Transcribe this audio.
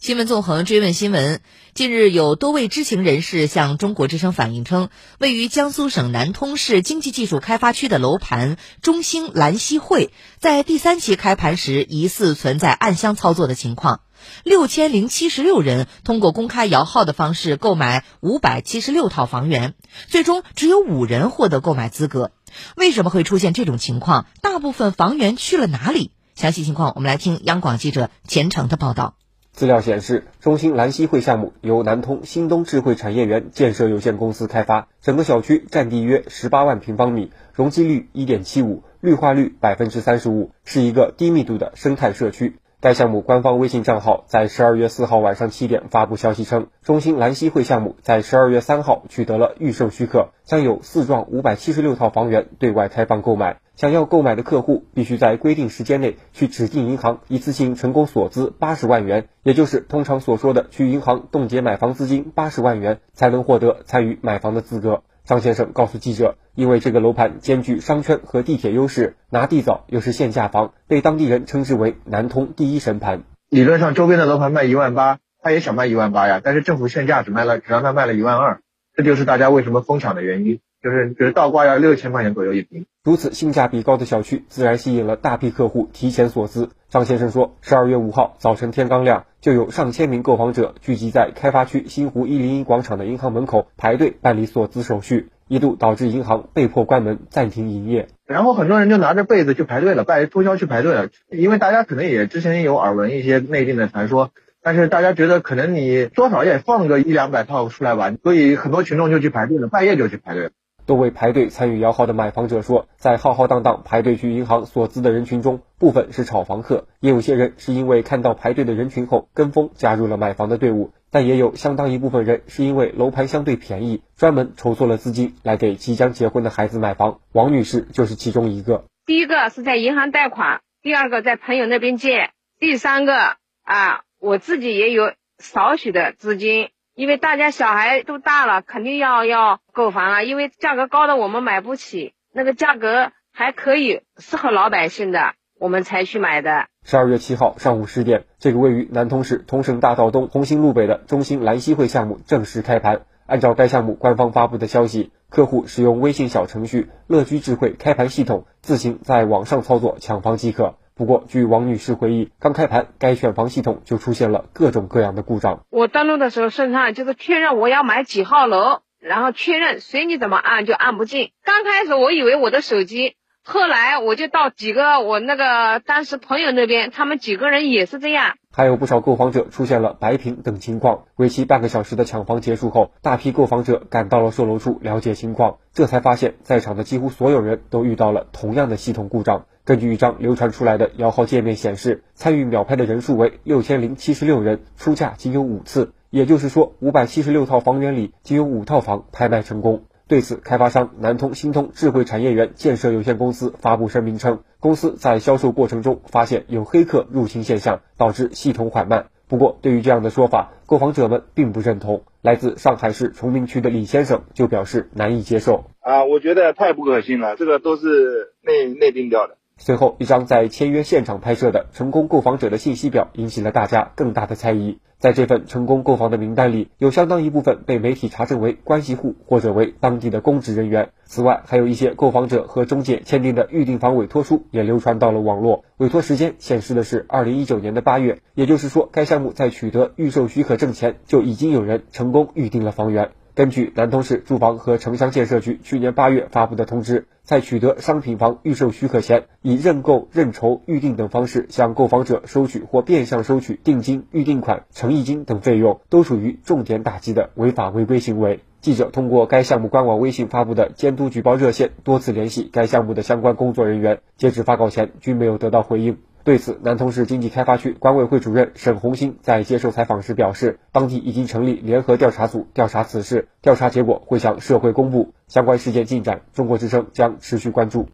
新闻纵横追问新闻，近日有多位知情人士向中国之声反映称，位于江苏省南通市经济技术开发区的楼盘中兴兰溪汇，在第三期开盘时疑似存在暗箱操作的情况。六千零七十六人通过公开摇号的方式购买五百七十六套房源，最终只有五人获得购买资格。为什么会出现这种情况？大部分房源去了哪里？详细情况，我们来听央广记者钱程的报道。资料显示，中兴兰溪会项目由南通新东智慧产业园建设有限公司开发，整个小区占地约十八万平方米，容积率一点七五，绿化率百分之三十五，是一个低密度的生态社区。该项目官方微信账号在十二月四号晚上七点发布消息称，中兴兰溪汇项目在十二月三号取得了预售许可，将有四幢五百七十六套房源对外开放购买。想要购买的客户必须在规定时间内去指定银行一次性成功锁资八十万元，也就是通常所说的去银行冻结买房资金八十万元，才能获得参与买房的资格。张先生告诉记者，因为这个楼盘兼具商圈和地铁优势，拿地早又是限价房，被当地人称之为南通第一神盘。理论上，周边的楼盘卖一万八，他也想卖一万八呀，但是政府限价只卖了，只让他卖了一万二，这就是大家为什么疯抢的原因，就是就是倒挂要六千块钱左右一平。如此性价比高的小区，自然吸引了大批客户提前锁资。张先生说，十二月五号早晨天刚亮，就有上千名购房者聚集在开发区新湖一零一广场的银行门口排队办理锁资手续，一度导致银行被迫关门暂停营业。然后很多人就拿着被子去排队了，拜通宵去排队了，因为大家可能也之前有耳闻一些内地的传说，但是大家觉得可能你多少也放个一两百套出来玩，所以很多群众就去排队了，半夜就去排队。多位排队参与摇号的买房者说，在浩浩荡荡排队去银行锁资的人群中，部分是炒房客，也有些人是因为看到排队的人群后跟风加入了买房的队伍，但也有相当一部分人是因为楼盘相对便宜，专门筹措了资金来给即将结婚的孩子买房。王女士就是其中一个。第一个是在银行贷款，第二个在朋友那边借，第三个啊，我自己也有少许的资金。因为大家小孩都大了，肯定要要购房了。因为价格高的我们买不起，那个价格还可以适合老百姓的，我们才去买的。十二月七号上午十点，这个位于南通市通盛大道东红星路北的中兴兰溪汇项目正式开盘。按照该项目官方发布的消息，客户使用微信小程序“乐居智慧”开盘系统，自行在网上操作抢房即可。不过，据王女士回忆，刚开盘，该选房系统就出现了各种各样的故障。我登录的时候，顺畅就是确认我要买几号楼，然后确认随你怎么按就按不进。刚开始我以为我的手机。后来我就到几个我那个当时朋友那边，他们几个人也是这样。还有不少购房者出现了白屏等情况。为期半个小时的抢房结束后，大批购房者赶到了售楼处了解情况，这才发现，在场的几乎所有人都遇到了同样的系统故障。根据一张流传出来的摇号界面显示，参与秒拍的人数为六千零七十六人，出价仅有五次，也就是说，五百七十六套房源里仅有五套房拍卖成功。对此，开发商南通新通智慧产业园建设有限公司发布声明称，公司在销售过程中发现有黑客入侵现象，导致系统缓慢。不过，对于这样的说法，购房者们并不认同。来自上海市崇明区的李先生就表示难以接受。啊，我觉得太不可信了，这个都是内内定掉的。随后，一张在签约现场拍摄的成功购房者的信息表引起了大家更大的猜疑。在这份成功购房的名单里，有相当一部分被媒体查证为关系户或者为当地的公职人员。此外，还有一些购房者和中介签订的预订房委托书也流传到了网络。委托时间显示的是二零一九年的八月，也就是说，该项目在取得预售许可证前就已经有人成功预订了房源。根据南通市住房和城乡建设局去年八月发布的通知，在取得商品房预售许可前，以认购、认筹、预定等方式向购房者收取或变相收取定金、预定款、诚意金等费用，都属于重点打击的违法违规行为。记者通过该项目官网微信发布的监督举报热线多次联系该项目的相关工作人员，截止发稿前均没有得到回应。对此，南通市经济开发区管委会主任沈红星在接受采访时表示，当地已经成立联合调查组调查此事，调查结果会向社会公布。相关事件进展，中国之声将持续关注。